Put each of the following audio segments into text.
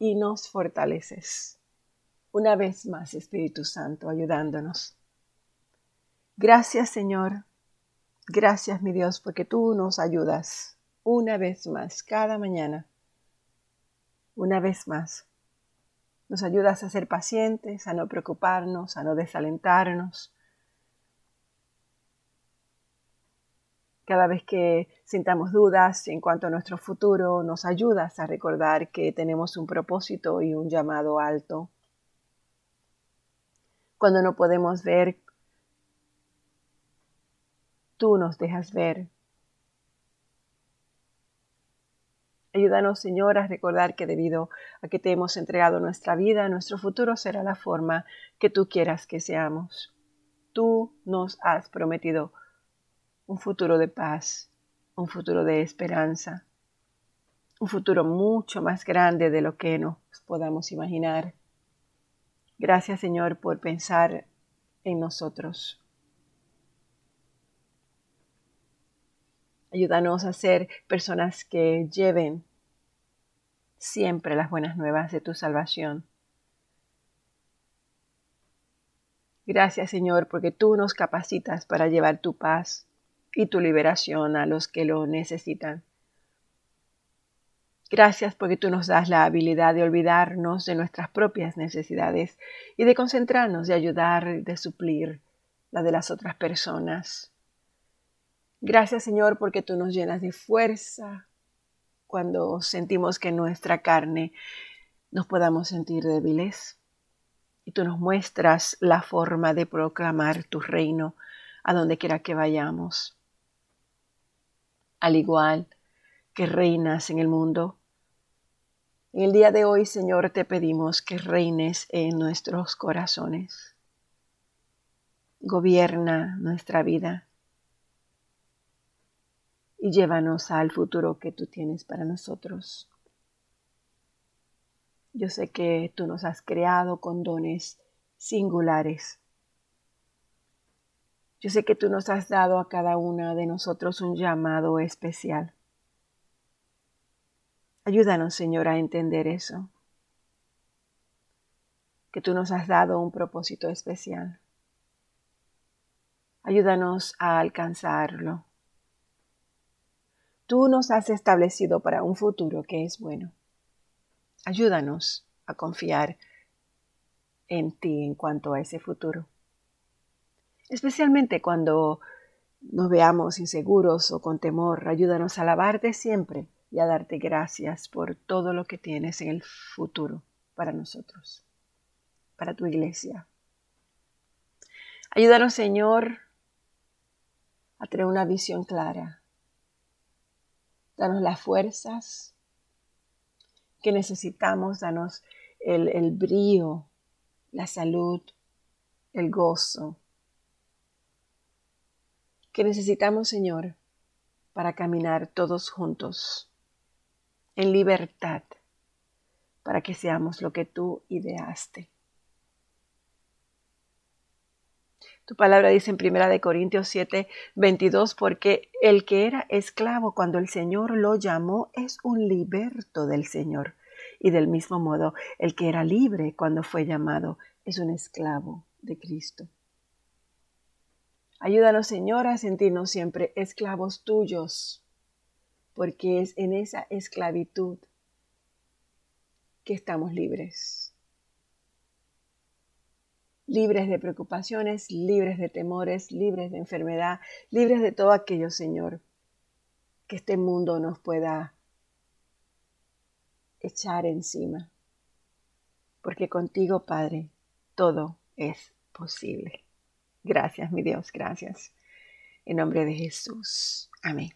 y nos fortaleces. Una vez más, Espíritu Santo, ayudándonos. Gracias, Señor. Gracias, mi Dios, porque tú nos ayudas una vez más, cada mañana. Una vez más. Nos ayudas a ser pacientes, a no preocuparnos, a no desalentarnos, Cada vez que sintamos dudas en cuanto a nuestro futuro, nos ayudas a recordar que tenemos un propósito y un llamado alto. Cuando no podemos ver, tú nos dejas ver. Ayúdanos, Señor, a recordar que debido a que te hemos entregado nuestra vida, nuestro futuro será la forma que tú quieras que seamos. Tú nos has prometido un futuro de paz, un futuro de esperanza, un futuro mucho más grande de lo que nos podamos imaginar. Gracias Señor por pensar en nosotros. Ayúdanos a ser personas que lleven siempre las buenas nuevas de tu salvación. Gracias Señor porque tú nos capacitas para llevar tu paz, y tu liberación a los que lo necesitan. Gracias porque tú nos das la habilidad de olvidarnos de nuestras propias necesidades y de concentrarnos, de ayudar, de suplir la de las otras personas. Gracias Señor porque tú nos llenas de fuerza cuando sentimos que nuestra carne nos podamos sentir débiles. Y tú nos muestras la forma de proclamar tu reino a donde quiera que vayamos al igual que reinas en el mundo. En el día de hoy, Señor, te pedimos que reines en nuestros corazones. Gobierna nuestra vida y llévanos al futuro que tú tienes para nosotros. Yo sé que tú nos has creado con dones singulares yo sé que tú nos has dado a cada una de nosotros un llamado especial. Ayúdanos, Señor, a entender eso. Que tú nos has dado un propósito especial. Ayúdanos a alcanzarlo. Tú nos has establecido para un futuro que es bueno. Ayúdanos a confiar en ti en cuanto a ese futuro especialmente cuando nos veamos inseguros o con temor. Ayúdanos a alabarte siempre y a darte gracias por todo lo que tienes en el futuro para nosotros, para tu iglesia. Ayúdanos, Señor, a tener una visión clara. Danos las fuerzas que necesitamos, danos el, el brío, la salud, el gozo, que necesitamos, Señor, para caminar todos juntos en libertad, para que seamos lo que tú ideaste. Tu palabra dice en Primera de Corintios 7, 22, porque el que era esclavo cuando el Señor lo llamó es un liberto del Señor. Y del mismo modo, el que era libre cuando fue llamado es un esclavo de Cristo. Ayúdanos, Señor, a sentirnos siempre esclavos tuyos, porque es en esa esclavitud que estamos libres. Libres de preocupaciones, libres de temores, libres de enfermedad, libres de todo aquello, Señor, que este mundo nos pueda echar encima. Porque contigo, Padre, todo es posible. Gracias, mi Dios, gracias. En nombre de Jesús. Amén.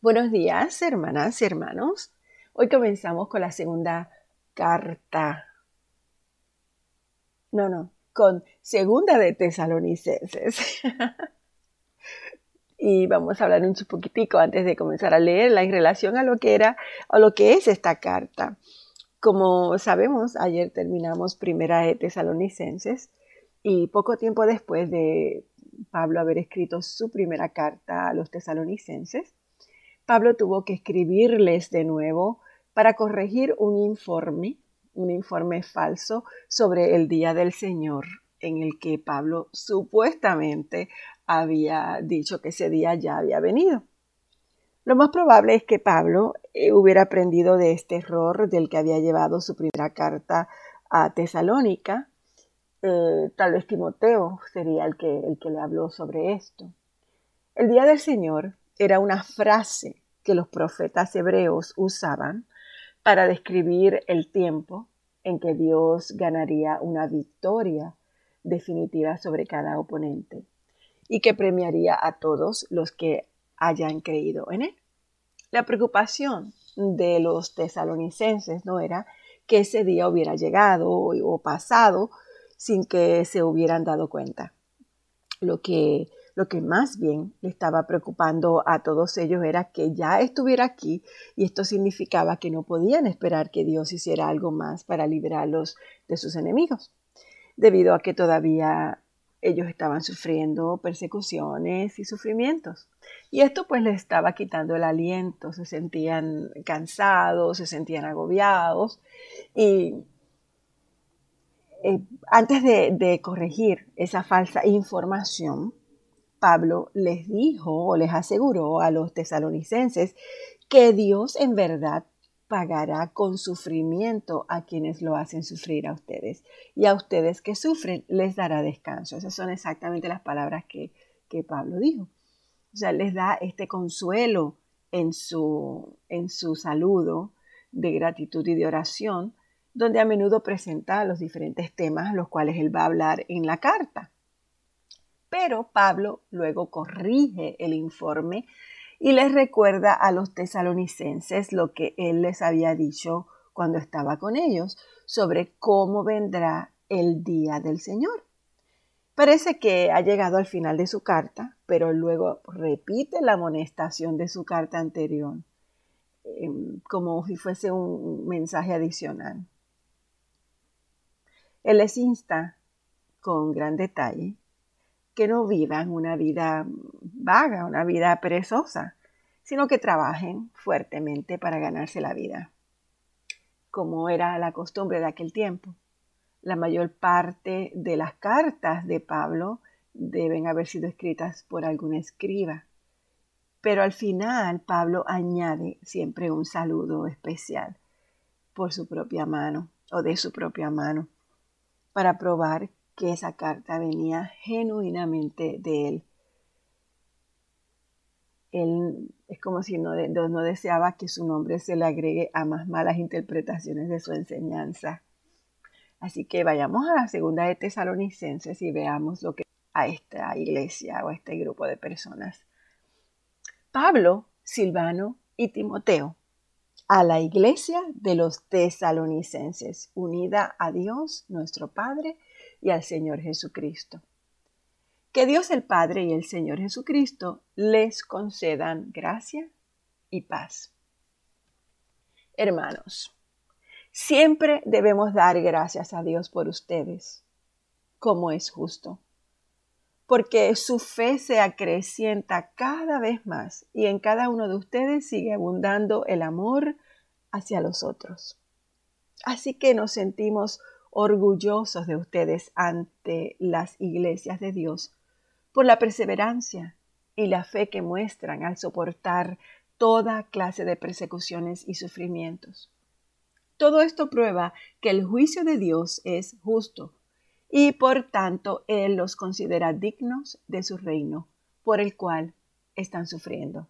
Buenos días, hermanas y hermanos. Hoy comenzamos con la segunda carta. No, no, con segunda de tesalonicenses. y vamos a hablar un poquitico antes de comenzar a leerla en relación a lo que era o lo que es esta carta. Como sabemos, ayer terminamos primera de tesalonicenses y poco tiempo después de Pablo haber escrito su primera carta a los tesalonicenses, Pablo tuvo que escribirles de nuevo para corregir un informe, un informe falso sobre el día del Señor en el que Pablo supuestamente había dicho que ese día ya había venido. Lo más probable es que Pablo eh, hubiera aprendido de este error del que había llevado su primera carta a Tesalónica. Eh, tal vez Timoteo sería el que, el que le habló sobre esto. El día del Señor era una frase que los profetas hebreos usaban para describir el tiempo en que Dios ganaría una victoria definitiva sobre cada oponente y que premiaría a todos los que hayan creído en él. La preocupación de los tesalonicenses no era que ese día hubiera llegado o, pasado sin que se hubieran dado cuenta. Lo que, lo que más bien le estaba preocupando a todos ellos era que ya estuviera aquí y esto significaba que no podían esperar que Dios hiciera algo más para librarlos de sus enemigos, debido a que todavía ellos estaban sufriendo persecuciones y sufrimientos. Y esto pues les estaba quitando el aliento, se sentían cansados, se sentían agobiados. Y eh, antes de, corregir esa falsa información, Pablo les dijo o les aseguró a los tesalonicenses que Dios en verdad pagará con sufrimiento a quienes lo hacen sufrir a ustedes. Y a ustedes que sufren les dará descanso. Esas son exactamente las palabras que, Pablo dijo. O sea, les da este consuelo en su, en su saludo de gratitud y de oración, donde a menudo presenta los diferentes temas los cuales él va a hablar en la carta. Pero Pablo luego corrige el informe y les recuerda a los tesalonicenses lo que él les había dicho cuando estaba con ellos sobre cómo vendrá el día del Señor. Parece que ha llegado al final de su carta, pero luego repite la amonestación de su carta anterior, em, como si fuese un mensaje adicional. Él les insta con gran detalle que no vivan una vida vaga, una vida perezosa, sino que trabajen fuertemente para ganarse la vida, como era la costumbre de aquel tiempo. La mayor parte de las cartas de Pablo deben haber sido escritas por algún escriba, pero al final Pablo añade siempre un saludo especial por su propia mano o de su propia mano para probar que esa carta venía genuinamente de él. Él es como si no, no, deseaba que su nombre se le agregue a más malas interpretaciones de su enseñanza. Así que vayamos a la segunda de Tesalonicenses y veamos lo que a esta iglesia o a este grupo de personas. Pablo, Silvano y Timoteo, a la iglesia de los tesalonicenses, unida a Dios nuestro Padre y al Señor Jesucristo. Que Dios el Padre y el Señor Jesucristo les concedan gracia y paz. Hermanos, siempre debemos dar gracias a Dios por ustedes, como es justo, porque su fe se acrecienta cada vez más y en cada uno de ustedes sigue abundando el amor hacia los otros. Así que nos sentimos orgullosos de ustedes ante las iglesias de Dios por la perseverancia y la fe que muestran al soportar toda clase de persecuciones y sufrimientos. Todo esto prueba que el juicio de Dios es justo y por tanto Él los considera dignos de su reino, por el cual están sufriendo.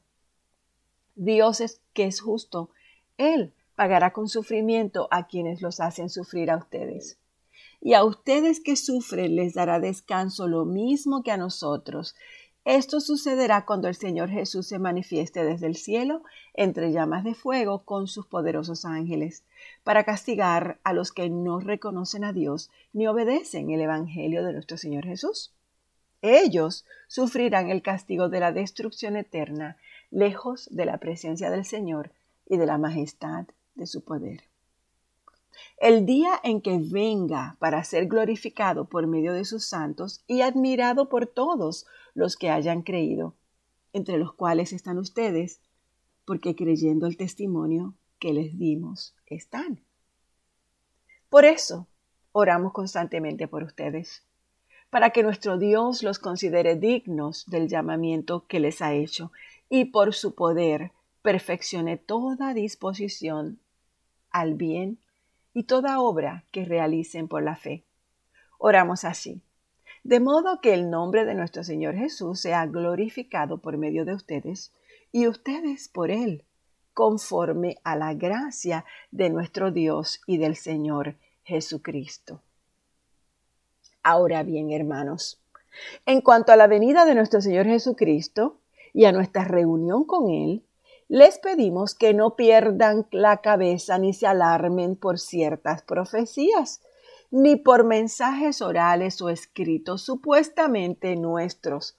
Dios es que es justo. Él pagará con sufrimiento a quienes los hacen sufrir a ustedes. Y a ustedes que sufren les dará descanso lo mismo que a nosotros. Esto sucederá cuando el Señor Jesús se manifieste desde el cielo entre llamas de fuego con sus poderosos ángeles, para castigar a los que no reconocen a Dios ni obedecen el Evangelio de nuestro Señor Jesús. Ellos sufrirán el castigo de la destrucción eterna, lejos de la presencia del Señor y de la majestad de su poder. El día en que venga para ser glorificado por medio de sus santos y admirado por todos los que hayan creído, entre los cuales están ustedes, porque creyendo el testimonio que les dimos están. Por eso, oramos constantemente por ustedes, para que nuestro Dios los considere dignos del llamamiento que les ha hecho y por su poder perfeccione toda disposición al bien y toda obra que realicen por la fe. Oramos así. De modo que el nombre de nuestro Señor Jesús sea glorificado por medio de ustedes y ustedes por Él, conforme a la gracia de nuestro Dios y del Señor Jesucristo. Ahora bien, hermanos, en cuanto a la venida de nuestro Señor Jesucristo y a nuestra reunión con Él, les pedimos que no pierdan la cabeza ni se alarmen por ciertas profecías, ni por mensajes orales o escritos supuestamente nuestros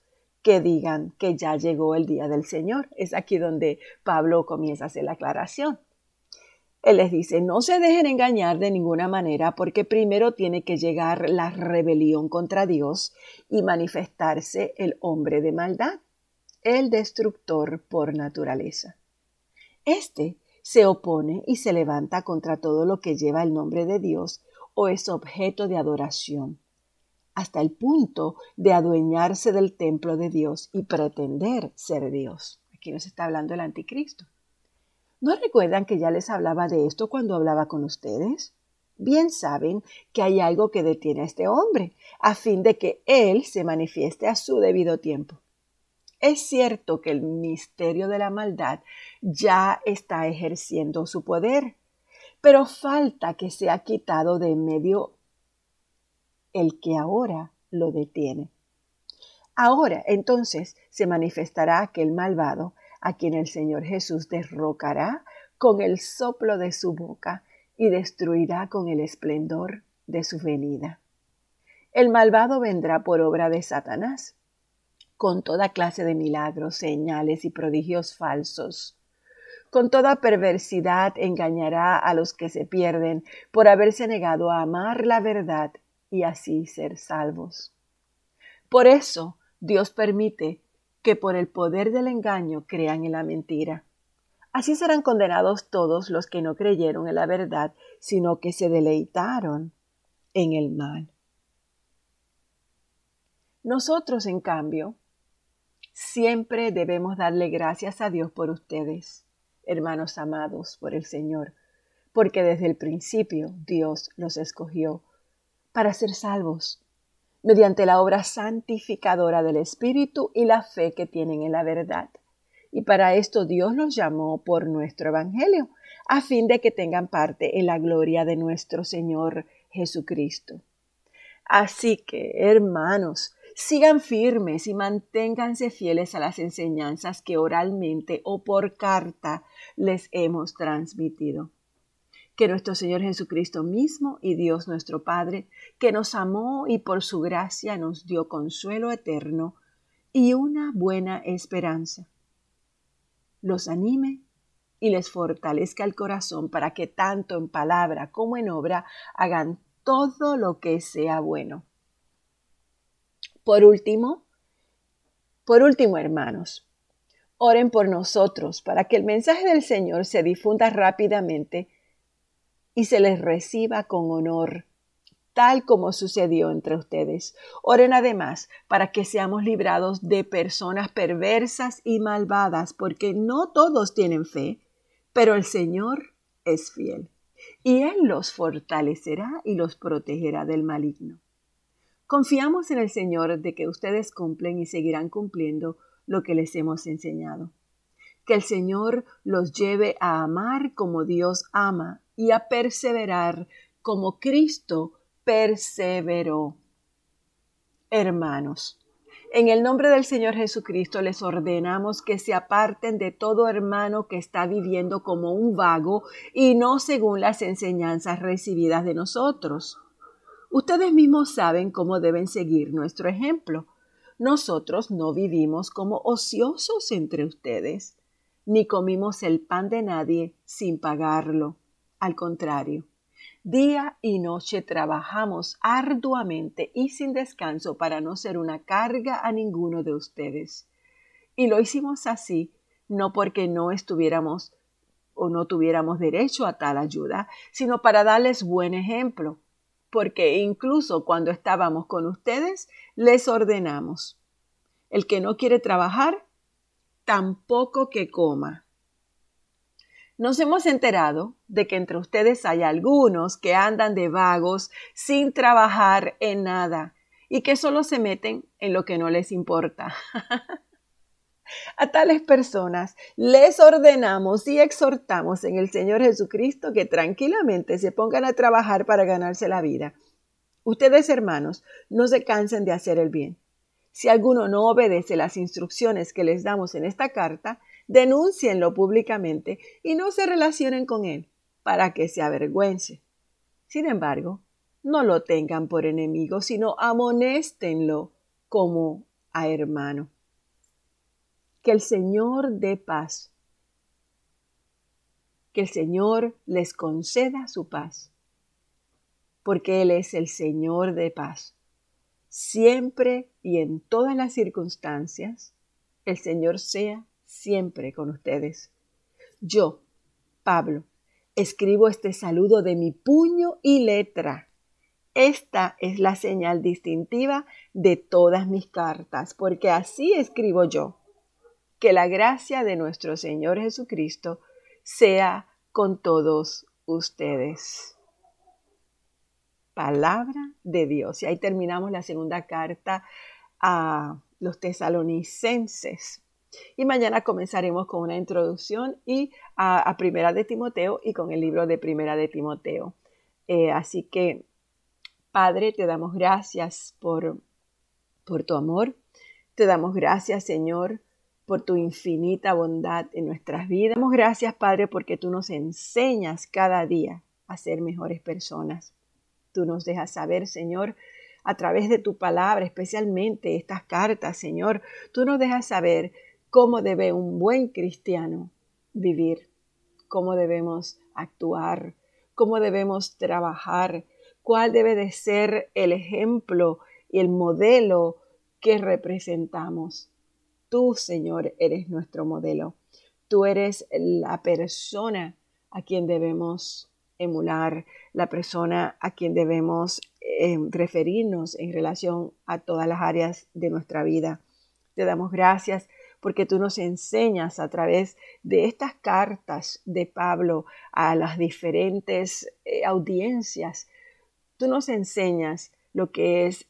que digan que ya llegó el día del Señor. Es aquí donde Pablo comienza a hacer la aclaración. Él les dice, no se dejen engañar de ninguna manera porque primero tiene que llegar la rebelión contra Dios y manifestarse el hombre de maldad, el destructor por naturaleza. Este se opone y se levanta contra todo lo que lleva el nombre de Dios o es objeto de adoración, hasta el punto de adueñarse del templo de Dios y pretender ser Dios. Aquí nos está hablando el anticristo. ¿No recuerdan que ya les hablaba de esto cuando hablaba con ustedes? Bien saben que hay algo que detiene a este hombre, a fin de que él se manifieste a su debido tiempo. Es cierto que el misterio de la maldad ya está ejerciendo su poder, pero falta que sea quitado de medio el que ahora lo detiene. Ahora entonces se manifestará aquel malvado a quien el Señor Jesús derrocará con el soplo de su boca y destruirá con el esplendor de su venida. El malvado vendrá por obra de Satanás con toda clase de milagros, señales y prodigios falsos. Con toda perversidad engañará a los que se pierden por haberse negado a amar la verdad y así ser salvos. Por eso Dios permite que por el poder del engaño crean en la mentira. Así serán condenados todos los que no creyeron en la verdad, sino que se deleitaron en el mal. Nosotros, en cambio, Siempre debemos darle gracias a Dios por ustedes, hermanos amados por el Señor, porque desde el principio Dios los escogió para ser salvos, mediante la obra santificadora del Espíritu y la fe que tienen en la verdad. Y para esto Dios los llamó por nuestro Evangelio, a fin de que tengan parte en la gloria de nuestro Señor Jesucristo. Así que, hermanos, Sigan firmes y manténganse fieles a las enseñanzas que oralmente o por carta les hemos transmitido. Que nuestro Señor Jesucristo mismo y Dios nuestro Padre, que nos amó y por su gracia nos dio consuelo eterno y una buena esperanza, los anime y les fortalezca el corazón para que tanto en palabra como en obra hagan todo lo que sea bueno. Por último, por último, hermanos, oren por nosotros para que el mensaje del Señor se difunda rápidamente y se les reciba con honor, tal como sucedió entre ustedes. Oren además para que seamos librados de personas perversas y malvadas, porque no todos tienen fe, pero el Señor es fiel, y Él los fortalecerá y los protegerá del maligno. Confiamos en el Señor de que ustedes cumplen y seguirán cumpliendo lo que les hemos enseñado. Que el Señor los lleve a amar como Dios ama y a perseverar como Cristo perseveró. Hermanos, en el nombre del Señor Jesucristo les ordenamos que se aparten de todo hermano que está viviendo como un vago y no según las enseñanzas recibidas de nosotros Ustedes mismos saben cómo deben seguir nuestro ejemplo. Nosotros no vivimos como ociosos entre ustedes, ni comimos el pan de nadie sin pagarlo. Al contrario, día y noche trabajamos arduamente y sin descanso para no ser una carga a ninguno de ustedes. Y lo hicimos así, no porque no estuviéramos o no tuviéramos derecho a tal ayuda, sino para darles buen ejemplo, porque incluso cuando estábamos con ustedes, les ordenamos, el que no quiere trabajar, tampoco que coma. Nos hemos enterado de que entre ustedes hay algunos que andan de vagos sin trabajar en nada y que solo se meten en lo que no les importa. A tales personas les ordenamos y exhortamos en el Señor Jesucristo que tranquilamente se pongan a trabajar para ganarse la vida. Ustedes, hermanos, no se cansen de hacer el bien. Si alguno no obedece las instrucciones que les damos en esta carta, denúncienlo públicamente y no se relacionen con él para que se avergüence. Sin embargo, no lo tengan por enemigo, sino amonéstenlo como a hermano. Que el Señor dé paz. Que el Señor les conceda su paz. Porque Él es el Señor de paz. Siempre y en todas las circunstancias, el Señor sea siempre con ustedes. Yo, Pablo, escribo este saludo de mi puño y letra. Esta es la señal distintiva de todas mis cartas, porque así escribo yo que la gracia de nuestro Señor Jesucristo sea con todos ustedes. Palabra de Dios. Y ahí terminamos la segunda carta a los tesalonicenses. Y mañana comenzaremos con una introducción y a, Primera de Timoteo y con el libro de Primera de Timoteo. Eh, así que, Padre, te damos gracias por, por tu amor. Te damos gracias, Señor, por tu infinita bondad en nuestras vidas. Damos gracias, Padre, porque tú nos enseñas cada día a ser mejores personas. Tú nos dejas saber, Señor, a través de tu palabra, especialmente estas cartas, Señor, tú nos dejas saber cómo debe un buen cristiano vivir, cómo debemos actuar, cómo debemos trabajar, cuál debe de ser el ejemplo y el modelo que representamos. Tú, Señor, eres nuestro modelo. Tú eres la persona a quien debemos emular, la persona a quien debemos eh, referirnos en relación a todas las áreas de nuestra vida. Te damos gracias porque tú nos enseñas a través de estas cartas de Pablo a las diferentes eh, audiencias, tú nos enseñas lo que es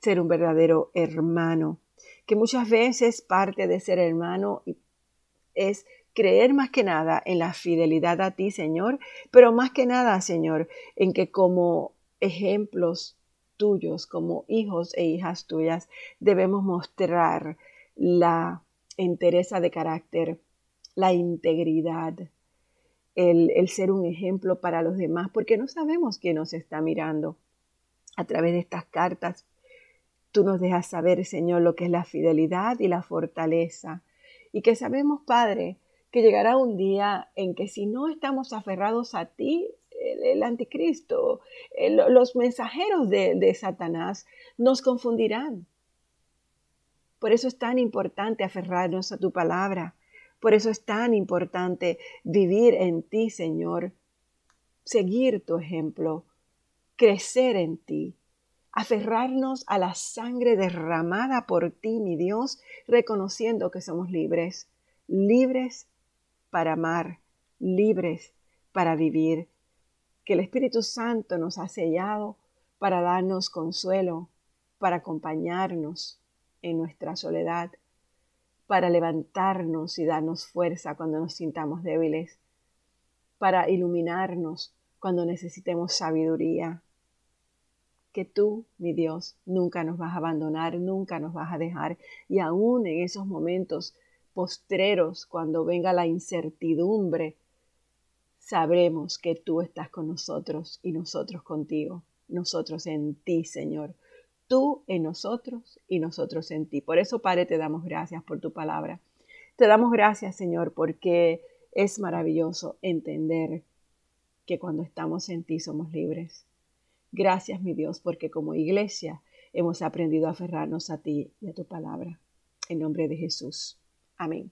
ser un verdadero hermano, que muchas veces parte de ser hermano es creer más que nada en la fidelidad a ti, Señor, pero más que nada, Señor, en que como ejemplos tuyos, como hijos e hijas tuyas, debemos mostrar la entereza de carácter, la integridad, el, el, ser un ejemplo para los demás, porque no sabemos quién nos está mirando. A través de estas cartas Tú nos dejas saber, Señor, lo que es la fidelidad y la fortaleza. Y que sabemos, Padre, que llegará un día en que si no estamos aferrados a ti, el, anticristo, los mensajeros de, de Satanás nos confundirán. Por eso es tan importante aferrarnos a tu palabra. Por eso es tan importante vivir en ti, Señor, seguir tu ejemplo, crecer en ti, aferrarnos a la sangre derramada por ti, mi Dios, reconociendo que somos libres, libres para amar, libres para vivir, que el Espíritu Santo nos ha sellado para darnos consuelo, para acompañarnos en nuestra soledad, para levantarnos y darnos fuerza cuando nos sintamos débiles, para iluminarnos cuando necesitemos sabiduría, que tú, mi Dios, nunca nos vas a abandonar, nunca nos vas a dejar. Y aún en esos momentos postreros, cuando venga la incertidumbre, sabremos que tú estás con nosotros y nosotros contigo, nosotros en ti, Señor. Tú en nosotros y nosotros en ti. Por eso, Padre, te damos gracias por tu palabra. Te damos gracias, Señor, porque es maravilloso entender que cuando estamos en ti somos libres Gracias, mi Dios, porque como iglesia hemos aprendido a aferrarnos a ti y a tu palabra. En nombre de Jesús. Amén.